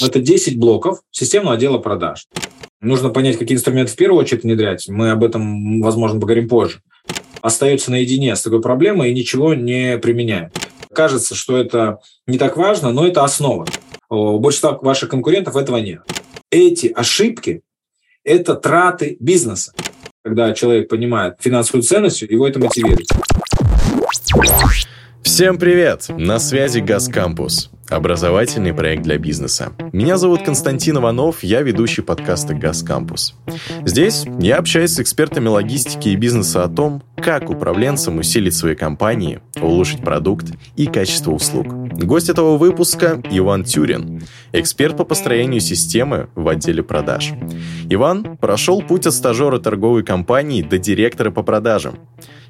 Это 10 блоков системного отдела продаж. Нужно понять, какие инструменты в первую очередь внедрять. Мы об этом, возможно, поговорим позже. Остается наедине с такой проблемой и ничего не применяет. Кажется, что это не так важно, но это основа. У большинства ваших конкурентов этого нет. Эти ошибки – это траты бизнеса. Когда человек понимает финансовую ценность, его это мотивирует. Всем привет! На связи Газ Кампус. Образовательный проект для бизнеса. Меня зовут Константин Иванов, я ведущий подкаста «Газ Кампус». Здесь я общаюсь с экспертами логистики и бизнеса о том, как управленцам усилить свои компании, улучшить продукт и качество услуг. Гость этого выпуска – Иван Тюрин, эксперт по построению системы в отделе продаж. Иван прошел путь от стажера торговой компании до директора по продажам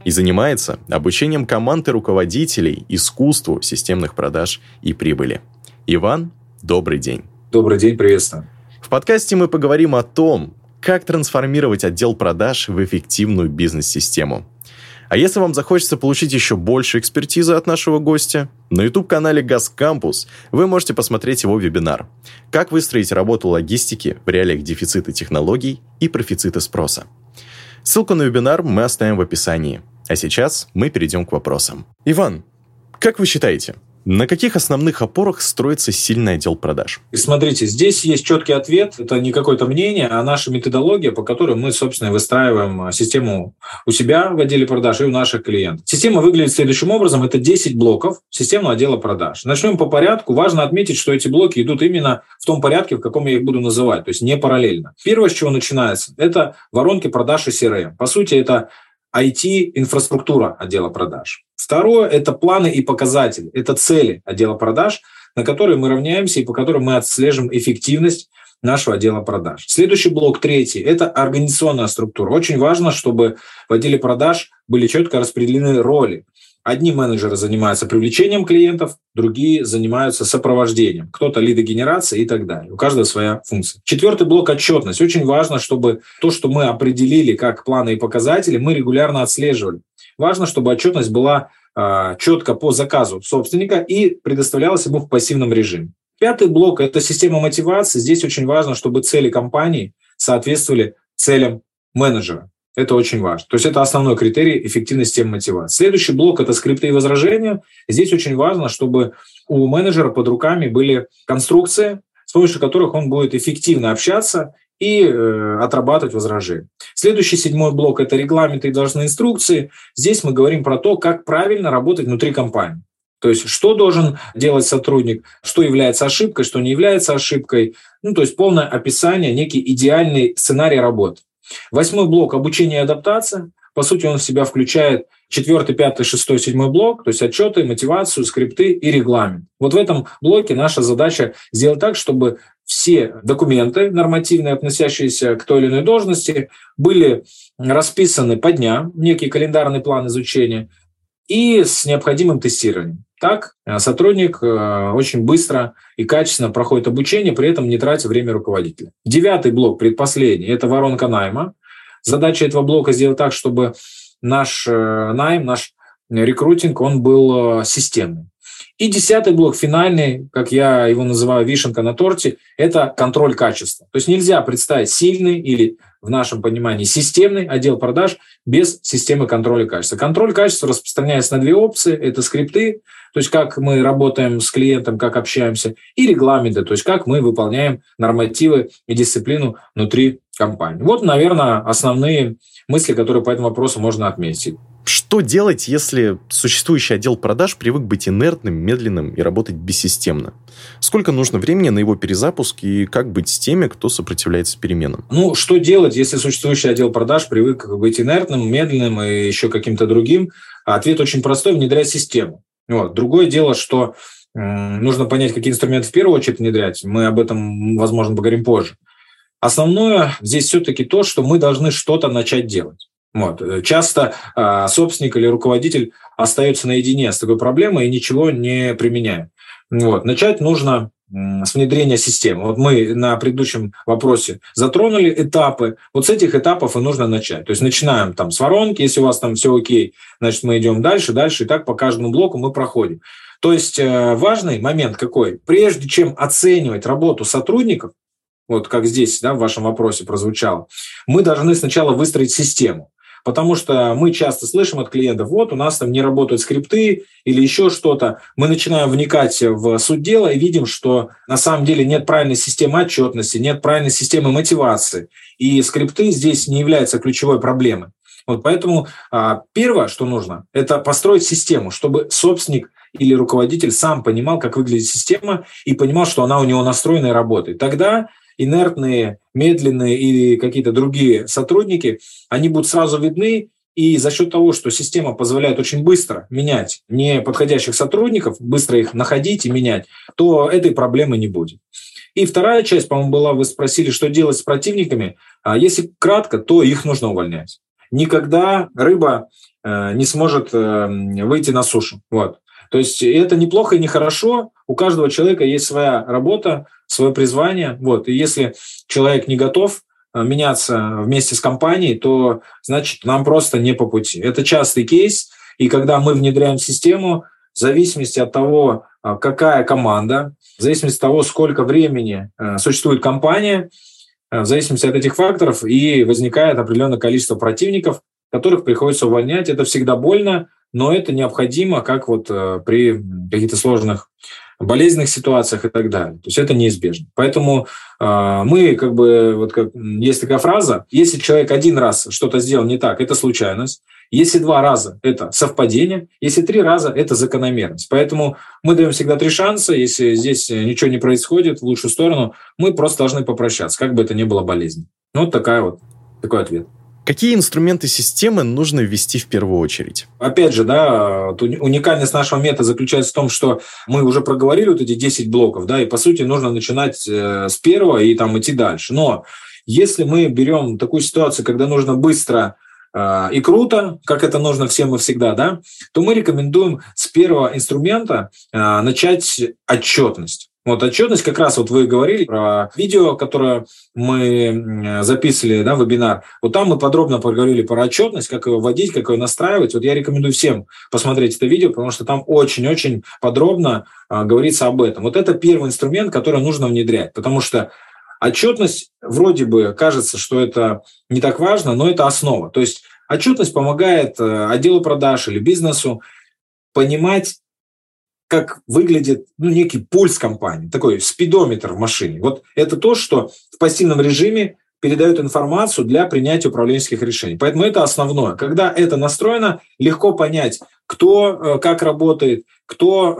и занимается обучением команд и руководителей искусству системных продаж и прибыли. Иван, добрый день. Добрый день, приветствую. В подкасте мы поговорим о том, как трансформировать отдел продаж в эффективную бизнес-систему. А если вам захочется получить еще больше экспертизы от нашего гостя, на YouTube-канале Газ Кампус вы можете посмотреть его вебинар «Как выстроить работу логистики в реалиях дефицита технологий и профицита спроса». Ссылку на вебинар мы оставим в описании – а сейчас мы перейдем к вопросам. Иван, как вы считаете, на каких основных опорах строится сильный отдел продаж? И смотрите, здесь есть четкий ответ. Это не какое-то мнение, а наша методология, по которой мы, собственно, выстраиваем а, систему у себя в отделе продаж и у наших клиентов. Система выглядит следующим образом. Это 10 блоков системного отдела продаж. Начнем по порядку. Важно отметить, что эти блоки идут именно в том порядке, в каком я их буду называть, то есть не параллельно. Первое, с чего начинается, это воронки продаж и CRM. По сути, это IT-инфраструктура отдела продаж. Второе – это планы и показатели, это цели отдела продаж, на которые мы равняемся и по которым мы отслеживаем эффективность нашего отдела продаж. Следующий блок, третий, это организационная структура. Очень важно, чтобы в отделе продаж были четко распределены роли. Одни менеджеры занимаются привлечением клиентов, другие занимаются сопровождением. Кто-то лидогенерацией и так далее. У каждого своя функция. Четвертый блок – отчетность. Очень важно, чтобы то, что мы определили как планы и показатели, мы регулярно отслеживали. Важно, чтобы отчетность была э, четко по заказу собственника и предоставлялась ему в пассивном режиме. Пятый блок – это система мотивации. Здесь очень важно, чтобы цели компании соответствовали целям менеджера. Это очень важно. То есть это основной критерий эффективности мотивации. Следующий блок – это скрипты и возражения. Здесь очень важно, чтобы у менеджера под руками были конструкции, с помощью которых он будет эффективно общаться и э, отрабатывать возражения. Следующий седьмой блок – это регламенты и должностные инструкции. Здесь мы говорим про то, как правильно работать внутри компании. То есть что должен делать сотрудник, что является ошибкой, что не является ошибкой. Ну, то есть полное описание, некий идеальный сценарий работы. Восьмой блок – обучение и адаптация. По сути, он в себя включает четвертый, пятый, шестой, седьмой блок, то есть отчеты, мотивацию, скрипты и регламент. Вот в этом блоке наша задача сделать так, чтобы все документы нормативные, относящиеся к той или иной должности, были расписаны по дням, некий календарный план изучения, и с необходимым тестированием. Так э, сотрудник э, очень быстро и качественно проходит обучение, при этом не тратя время руководителя. Девятый блок, предпоследний, это воронка найма. Задача этого блока сделать так, чтобы наш э, найм, наш рекрутинг, он был системный. И десятый блок, финальный, как я его называю, вишенка на торте, это контроль качества. То есть нельзя представить сильный или в нашем понимании системный отдел продаж без системы контроля качества. Контроль качества распространяется на две опции. Это скрипты, то есть как мы работаем с клиентом, как общаемся, и регламенты, то есть как мы выполняем нормативы и дисциплину внутри компании. Вот, наверное, основные мысли, которые по этому вопросу можно отметить. Что делать, если существующий отдел продаж привык быть инертным, медленным и работать бессистемно? Сколько нужно времени на его перезапуск и как быть с теми, кто сопротивляется переменам? Ну, что делать, если существующий отдел продаж привык быть инертным, медленным и еще каким-то другим? Ответ очень простой – внедрять систему. Вот. Другое дело, что нужно понять, какие инструменты в первую очередь внедрять. Мы об этом, возможно, поговорим позже. Основное здесь все-таки то, что мы должны что-то начать делать. Вот. Часто э, собственник или руководитель остается наедине с такой проблемой и ничего не применяет. Вот. Начать нужно с внедрения системы. Вот мы на предыдущем вопросе затронули этапы. Вот с этих этапов и нужно начать. То есть начинаем там с воронки, если у вас там все окей, значит мы идем дальше, дальше, и так по каждому блоку мы проходим. То есть э, важный момент какой? Прежде чем оценивать работу сотрудников, вот как здесь да, в вашем вопросе прозвучало, мы должны сначала выстроить систему. Потому что мы часто слышим от клиентов, вот у нас там не работают скрипты или еще что-то. Мы начинаем вникать в суть дела и видим, что на самом деле нет правильной системы отчетности, нет правильной системы мотивации. И скрипты здесь не являются ключевой проблемой. Вот поэтому а, первое, что нужно, это построить систему, чтобы собственник или руководитель сам понимал, как выглядит система, и понимал, что она у него настроена и работает. Тогда инертные, медленные или какие-то другие сотрудники, они будут сразу видны, и за счет того, что система позволяет очень быстро менять неподходящих сотрудников, быстро их находить и менять, то этой проблемы не будет. И вторая часть, по-моему, была, вы спросили, что делать с противниками. А если кратко, то их нужно увольнять. Никогда рыба э, не сможет э, выйти на сушу. Вот. То есть это неплохо и нехорошо. У каждого человека есть своя работа, свое призвание. Вот. И если человек не готов э, меняться вместе с компанией, то значит нам просто не по пути. Это частый кейс. И когда мы внедряем систему, в зависимости от того, э, какая команда, в зависимости от того, сколько времени э, существует компания, в зависимости от этих факторов и возникает определенное количество противников, которых приходится увольнять. Это всегда больно, но это необходимо, как вот при каких-то сложных болезненных ситуациях и так далее. То есть это неизбежно. Поэтому э, мы как бы, вот как, есть такая фраза, если человек один раз что-то сделал не так, это случайность. Если два раза – это совпадение, если три раза – это закономерность. Поэтому мы даем всегда три шанса. Если здесь ничего не происходит в лучшую сторону, мы просто должны попрощаться, как бы это ни было болезнь. Ну, вот такая вот, такой ответ. Какие инструменты системы нужно ввести в первую очередь? Опять же, да, уникальность нашего метода заключается в том, что мы уже проговорили вот эти 10 блоков, да, и по сути нужно начинать э, с первого и там идти дальше. Но если мы берем такую ситуацию, когда нужно быстро э, и круто, как это нужно всем и всегда, да, то мы рекомендуем с первого инструмента э, начать отчетность. Вот отчетность, как раз вот вы говорили про видео, которое мы записывали, да, вебинар. Вот там мы подробно поговорили про отчетность, как ее вводить, как ее настраивать. Вот я рекомендую всем посмотреть это видео, потому что там очень-очень подробно а, говорится об этом. Вот это первый инструмент, который нужно внедрять, потому что отчетность вроде бы кажется, что это не так важно, но это основа. То есть отчетность помогает э, отделу продаж или бизнесу понимать как выглядит ну, некий пульс компании, такой спидометр в машине. Вот это то, что в пассивном режиме передает информацию для принятия управленческих решений. Поэтому это основное. Когда это настроено, легко понять, кто э, как работает, кто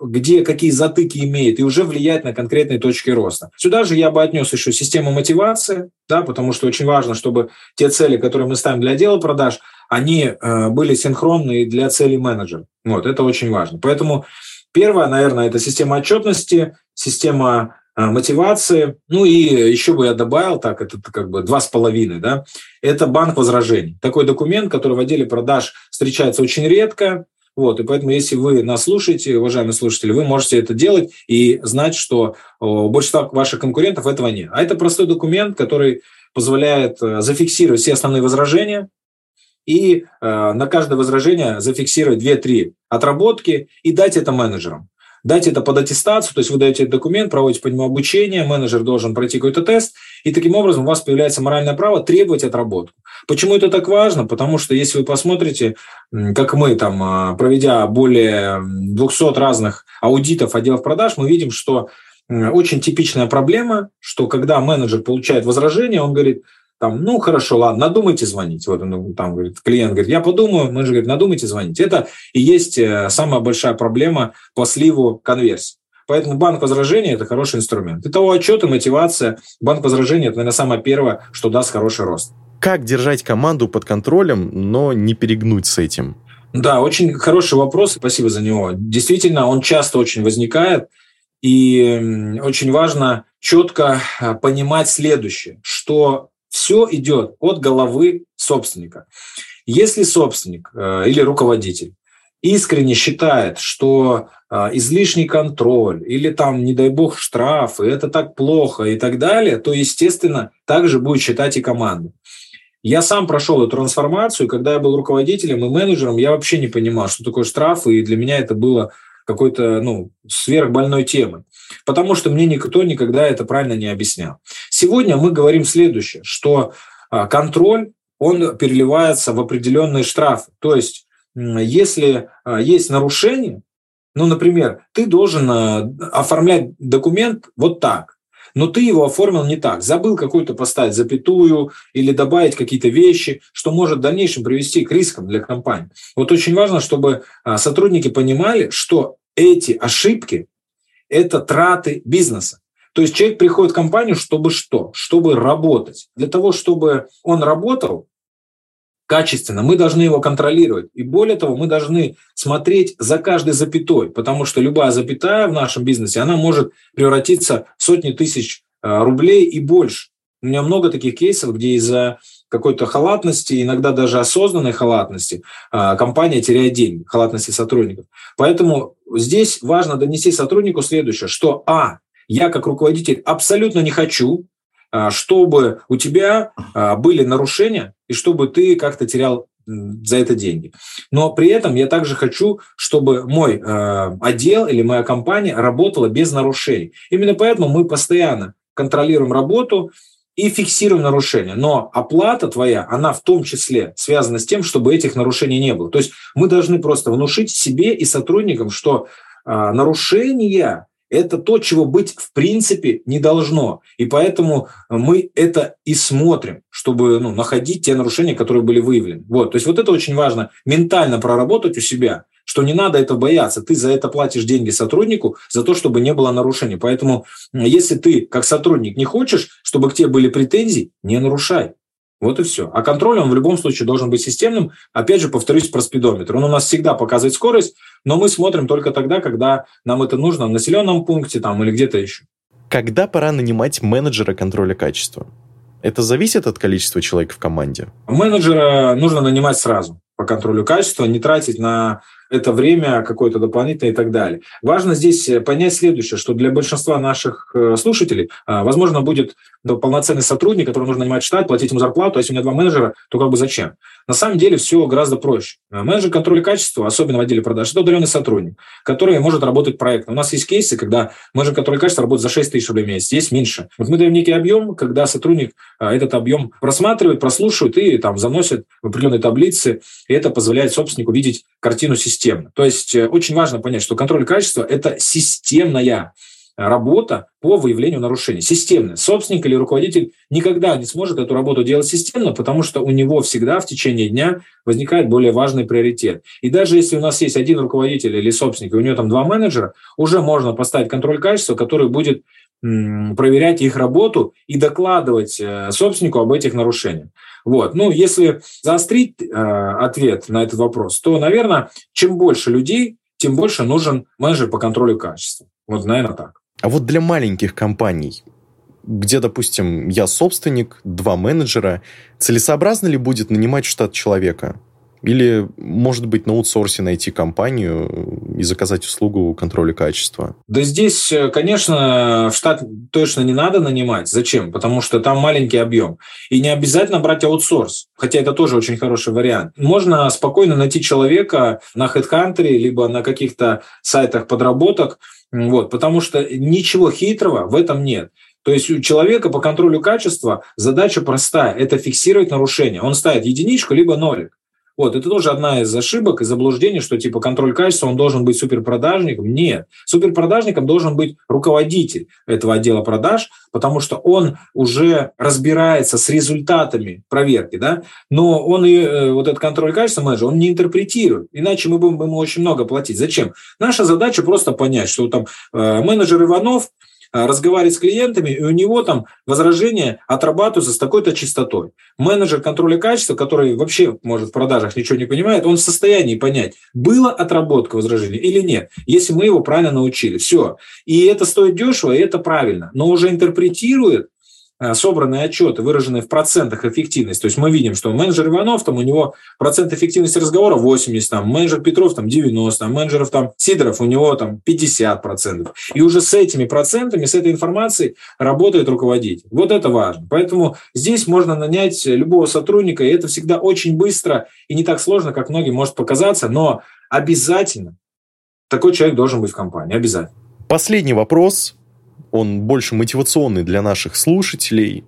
э, где какие затыки имеет, и уже влиять на конкретные точки роста. Сюда же я бы отнес еще систему мотивации, да, потому что очень важно, чтобы те цели, которые мы ставим для отдела продаж, они э, были синхронны для целей менеджера. Вот, это очень важно. Поэтому первое, наверное, это система отчетности, система э, мотивации. Ну и еще бы я добавил, так, это как бы два с половиной, да, это банк возражений. Такой документ, который в отделе продаж встречается очень редко, вот, и поэтому, если вы нас слушаете, уважаемые слушатели, вы можете это делать и знать, что у большинства ваших конкурентов этого нет. А это простой документ, который позволяет э, зафиксировать все основные возражения, и э, на каждое возражение зафиксировать 2-3 отработки и дать это менеджерам. Дать это под аттестацию, то есть вы даете документ, проводите по нему обучение, менеджер должен пройти какой-то тест, и таким образом у вас появляется моральное право требовать отработку. Почему это так важно? Потому что если вы посмотрите, как мы там, а, проведя более 200 разных аудитов отделов продаж, мы видим, что очень типичная проблема, что когда менеджер получает возражение, он говорит – там, ну, хорошо, ладно, надумайте звонить. Вот он там говорит, клиент говорит, я подумаю, менеджер говорит, надумайте звонить. Это и есть э, самая большая проблема по сливу конверсии. Поэтому банк возражения – это хороший инструмент. Итого отчеты, мотивация, банк возражения – это, наверное, самое первое, что даст хороший рост. Как держать команду под контролем, но не перегнуть с этим? Да, очень хороший вопрос, спасибо за него. Действительно, он часто очень возникает, и очень важно четко э, понимать следующее, что все идет от головы собственника. Если собственник э, или руководитель искренне считает, что э, излишний контроль или там, не дай бог, штрафы, это так плохо и так далее, то, естественно, также будет считать и команда. Я сам прошел эту трансформацию, когда я был руководителем и менеджером, я вообще не понимал, что такое штрафы, и для меня это было какой-то ну, сверхбольной темы. Потому что мне никто никогда это правильно не объяснял. Сегодня мы говорим следующее, что а, контроль, он переливается в определенные штрафы. То есть, если а, есть нарушение, ну, например, ты должен а, оформлять документ вот так, но ты его оформил не так. Забыл какую-то поставить запятую или добавить какие-то вещи, что может в дальнейшем привести к рискам для компании. Вот очень важно, чтобы сотрудники понимали, что эти ошибки – это траты бизнеса. То есть человек приходит в компанию, чтобы что? Чтобы работать. Для того, чтобы он работал качественно, мы должны его контролировать. И более того, мы должны смотреть за каждой запятой, потому что любая запятая в нашем бизнесе, она может превратиться в сотни тысяч э, рублей и больше. У меня много таких кейсов, где из-за какой-то халатности, иногда даже осознанной халатности, э, компания теряет деньги, халатности сотрудников. Поэтому здесь важно донести сотруднику следующее, что А, я как руководитель абсолютно не хочу, а, чтобы у тебя а, были нарушения и чтобы ты как-то терял за это деньги. Но при этом я также хочу, чтобы мой а, отдел или моя компания работала без нарушений. Именно поэтому мы постоянно контролируем работу и фиксируем нарушения. Но оплата твоя, она в том числе связана с тем, чтобы этих нарушений не было. То есть мы должны просто внушить себе и сотрудникам, что нарушения это то, чего быть в принципе не должно. И поэтому мы это и смотрим, чтобы ну, находить те нарушения, которые были выявлены. Вот. То есть вот это очень важно ментально проработать у себя, что не надо этого бояться. Ты за это платишь деньги сотруднику, за то, чтобы не было нарушений. Поэтому если ты как сотрудник не хочешь, чтобы к тебе были претензии, не нарушай. Вот и все. А контроль, он в любом случае должен быть системным. Опять же, повторюсь про спидометр. Он у нас всегда показывает скорость, но мы смотрим только тогда, когда нам это нужно в населенном пункте там, или где-то еще. Когда пора нанимать менеджера контроля качества? Это зависит от количества человек в команде? Менеджера нужно нанимать сразу по контролю качества, не тратить на это время какое-то дополнительное и так далее. Важно здесь э, понять следующее, что для большинства наших э, слушателей, а, возможно, будет полноценный сотрудник, который нужно нанимать штат, платить ему зарплату, а если у меня два менеджера, то как бы зачем? На самом деле все гораздо проще. Менеджер контроля качества, особенно в отделе продаж, это удаленный сотрудник, который может работать проектно. У нас есть кейсы, когда менеджер контроля качества работает за 6 тысяч рублей в месяц, есть меньше. Вот мы даем некий объем, когда сотрудник этот объем просматривает, прослушивает и там заносит в определенные таблицы, и это позволяет собственнику видеть картину системно. То есть э, очень важно понять, что контроль качества – это системная работа по выявлению нарушений. Системная. Собственник или руководитель никогда не сможет эту работу делать системно, потому что у него всегда в течение дня возникает более важный приоритет. И даже если у нас есть один руководитель или собственник, и у него там два менеджера, уже можно поставить контроль качества, который будет проверять их работу и докладывать э, собственнику об этих нарушениях. Вот. Ну, если заострить э, ответ на этот вопрос, то, наверное, чем больше людей, тем больше нужен менеджер по контролю качества. Вот, наверное, так. А вот для маленьких компаний, где, допустим, я собственник, два менеджера, целесообразно ли будет нанимать штат человека? Или, может быть, на аутсорсе найти компанию и заказать услугу контроля качества? Да здесь, э, конечно, в штат точно не надо нанимать. Зачем? Потому что там маленький объем. И не обязательно брать аутсорс, хотя это тоже очень хороший вариант. Можно спокойно найти человека на HeadHunter, либо на каких-то сайтах подработок, вот, потому что ничего хитрого в этом нет. То есть у человека по контролю качества задача простая – это фиксировать нарушение. Он ставит единичку либо нолик. Вот, это тоже одна из ошибок и заблуждений, что типа контроль качества, он должен быть суперпродажником. Нет, суперпродажником должен быть руководитель этого отдела продаж, потому что он уже разбирается с результатами проверки, да, но он и э, вот этот контроль качества менеджер, он не интерпретирует, иначе мы будем ему очень много платить. Зачем? Наша задача просто понять, что там э, менеджер Иванов – Э, разговаривать с клиентами, и у него там возражения отрабатываются с такой-то частотой. Менеджер контроля качества, который вообще, может, в продажах ничего не понимает, он в состоянии понять, была отработка возражений или нет, если мы его правильно научили. Все. И это стоит дешево, и это правильно. Но уже интерпретирует собранные отчеты, выраженные в процентах эффективности. То есть мы видим, что менеджер Иванов, там у него процент эффективности разговора 80, там, менеджер Петров там 90, там, менеджеров там Сидоров у него там 50 процентов. И уже с этими процентами, с этой информацией работает руководитель. Вот это важно. Поэтому здесь можно нанять любого сотрудника, и это всегда очень быстро и не так сложно, как многим может показаться, но обязательно такой человек должен быть в компании, обязательно. Последний вопрос, он больше мотивационный для наших слушателей.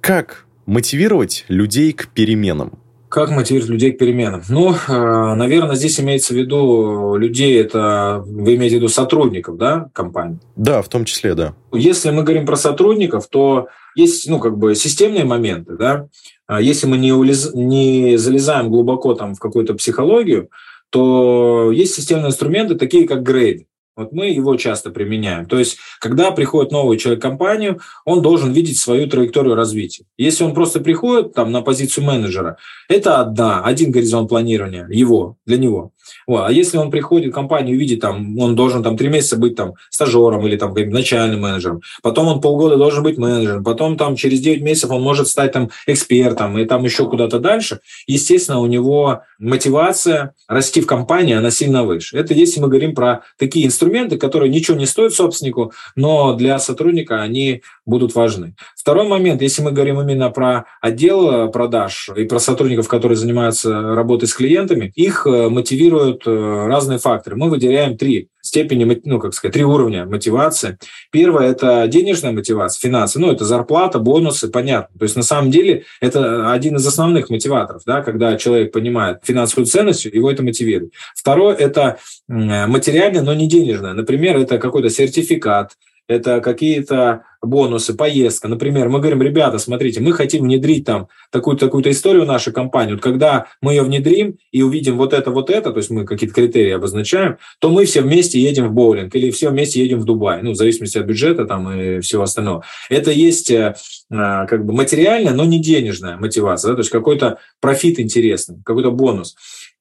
Как мотивировать людей к переменам? Как мотивировать людей к переменам? Ну, э, наверное, здесь имеется в виду людей, это вы имеете в виду сотрудников, да, компании? Да, в том числе, да. Если мы говорим про сотрудников, то есть, ну, как бы системные моменты, да. А если мы не, улез, не залезаем глубоко там в какую-то психологию, то есть системные инструменты, такие как грейд. Вот мы его часто применяем. То есть, когда приходит новый человек в компанию, он должен видеть свою траекторию развития. Если он просто приходит там, на позицию менеджера, это одна, один горизонт планирования его, для него. Вот. А если он приходит в компанию видит, там, он должен там три месяца быть там стажером или там начальным менеджером, потом он полгода должен быть менеджером, потом там через 9 месяцев он может стать там экспертом и там еще куда-то дальше, естественно, у него мотивация расти в компании, она сильно выше. Это если мы говорим про такие инструменты, которые ничего не стоят собственнику, но для сотрудника они будут важны. Второй момент, если мы говорим именно про отдел продаж и про сотрудников, которые занимаются работой с клиентами, их э, мотивируют э, разные факторы. Мы выделяем три степени, ну, как сказать, три уровня мотивации. Первое – это денежная мотивация, финансы. Ну, это зарплата, бонусы, понятно. То есть, на самом деле, это один из основных мотиваторов, да, когда человек понимает финансовую ценность, его это мотивирует. Второе – это материальное, но не денежное. Например, это какой-то сертификат, это какие-то бонусы, поездка. Например, мы говорим, ребята, смотрите, мы хотим внедрить там такую-то такую историю в нашу компанию. Вот когда мы ее внедрим и увидим вот это, вот это, то есть мы какие-то критерии обозначаем, то мы все вместе едем в боулинг или все вместе едем в Дубай, ну, в зависимости от бюджета там и всего остального. Это есть э, а, как бы материальная, но не денежная мотивация, да? то есть какой-то профит интересный, какой-то бонус.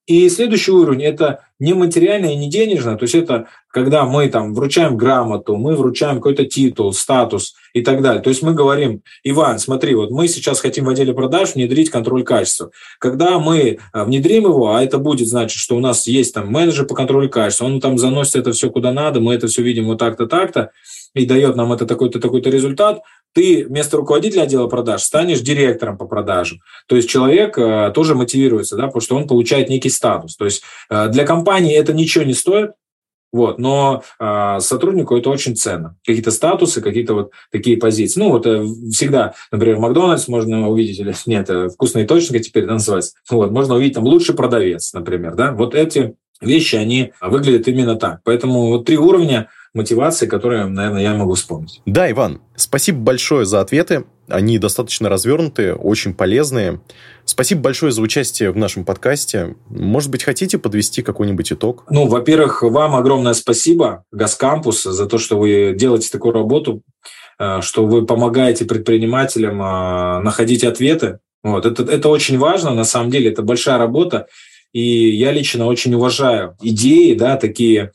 И следующий уровень – это не материальное и не денежное, то есть это когда мы там вручаем грамоту, мы вручаем какой-то титул, статус и так далее. То есть мы говорим, Иван, смотри, вот мы сейчас хотим в отделе продаж внедрить контроль качества. Когда мы а, внедрим его, а это будет значит, что у нас есть там менеджер по контролю качества, он там заносит это все куда надо, мы это все видим вот так-то, так-то, и дает нам это такой-то, такой-то результат, ты вместо руководителя отдела продаж станешь директором по продажам. То есть человек э, тоже мотивируется, да, потому что он получает некий статус. То есть э, для компании это ничего не стоит, вот, но э, сотруднику это очень ценно. Какие-то статусы, какие-то вот такие позиции. Ну, вот э, всегда, например, в Макдональдс можно увидеть, или нет, э, вкусные точники теперь да, называется. Вот, можно увидеть там лучший продавец, например, да. Вот эти вещи, они выглядят именно так. Поэтому вот три уровня мотивации, которые, наверное, я могу вспомнить. Да, Иван, спасибо большое за ответы. Они достаточно развернутые, очень полезные. Спасибо большое за участие в нашем подкасте. Может быть, хотите подвести какой-нибудь итог? Ну, во-первых, вам огромное спасибо, Газкампус, за то, что вы делаете такую работу, э, что вы помогаете предпринимателям э, находить ответы. Вот. Это, это очень важно, на самом деле, это большая работа. И я лично очень уважаю идеи, да, такие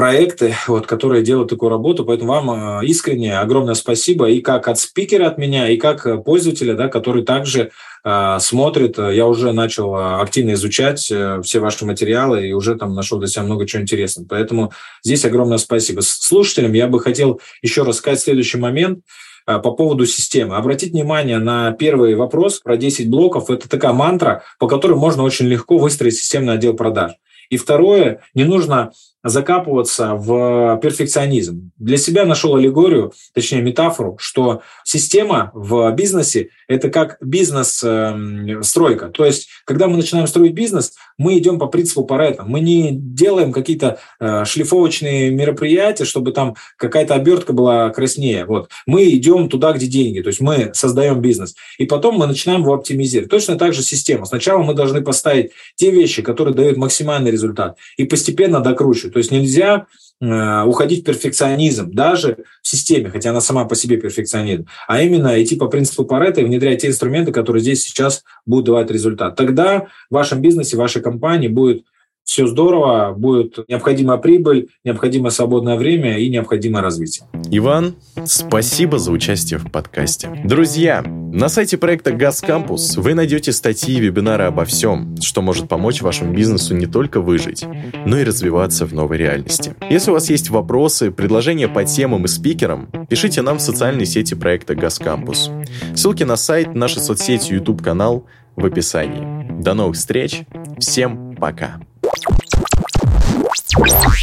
проекты, вот, которые делают такую работу. Поэтому вам э, искренне огромное спасибо и как от спикера от меня, и как пользователя, да, который также э, смотрит. Я уже начал э, активно изучать э, все ваши материалы и уже там нашел для себя много чего интересного. Поэтому здесь огромное спасибо. Слушателям я бы хотел еще раз сказать следующий момент по поводу системы. Обратите внимание на первый вопрос про 10 блоков. Это такая мантра, по которой можно очень легко выстроить системный отдел продаж. И второе, не нужно закапываться в перфекционизм. Для себя нашел аллегорию, точнее метафору, что система в бизнесе – это как бизнес-стройка. То есть, когда мы начинаем строить бизнес, мы идем по принципу Паретта. Мы не делаем какие-то э, шлифовочные мероприятия, чтобы там какая-то обертка была краснее. Вот. Мы идем туда, где деньги. То есть мы создаем бизнес. И потом мы начинаем его оптимизировать. Точно так же система. Сначала мы должны поставить те вещи, которые дают максимальный результат, и постепенно докручивать. То есть нельзя э, уходить в перфекционизм даже в системе, хотя она сама по себе перфекционизм, а именно идти по принципу Паретта и внедрять те инструменты, которые здесь сейчас будут давать результат. Тогда в вашем бизнесе, в вашей компании будет все здорово, будет необходимая прибыль, необходимое свободное время и необходимое развитие. Иван, спасибо за участие в подкасте. Друзья, на сайте проекта Газ Кампус вы найдете статьи и вебинары обо всем, что может помочь вашему бизнесу не только выжить, но и развиваться в новой реальности. Если у вас есть вопросы, предложения по темам и спикерам, пишите нам в социальной сети проекта Газ Кампус. Ссылки на сайт, наши соцсети, YouTube канал в описании. До новых встреч. Всем пока. ウソウソウソウソ。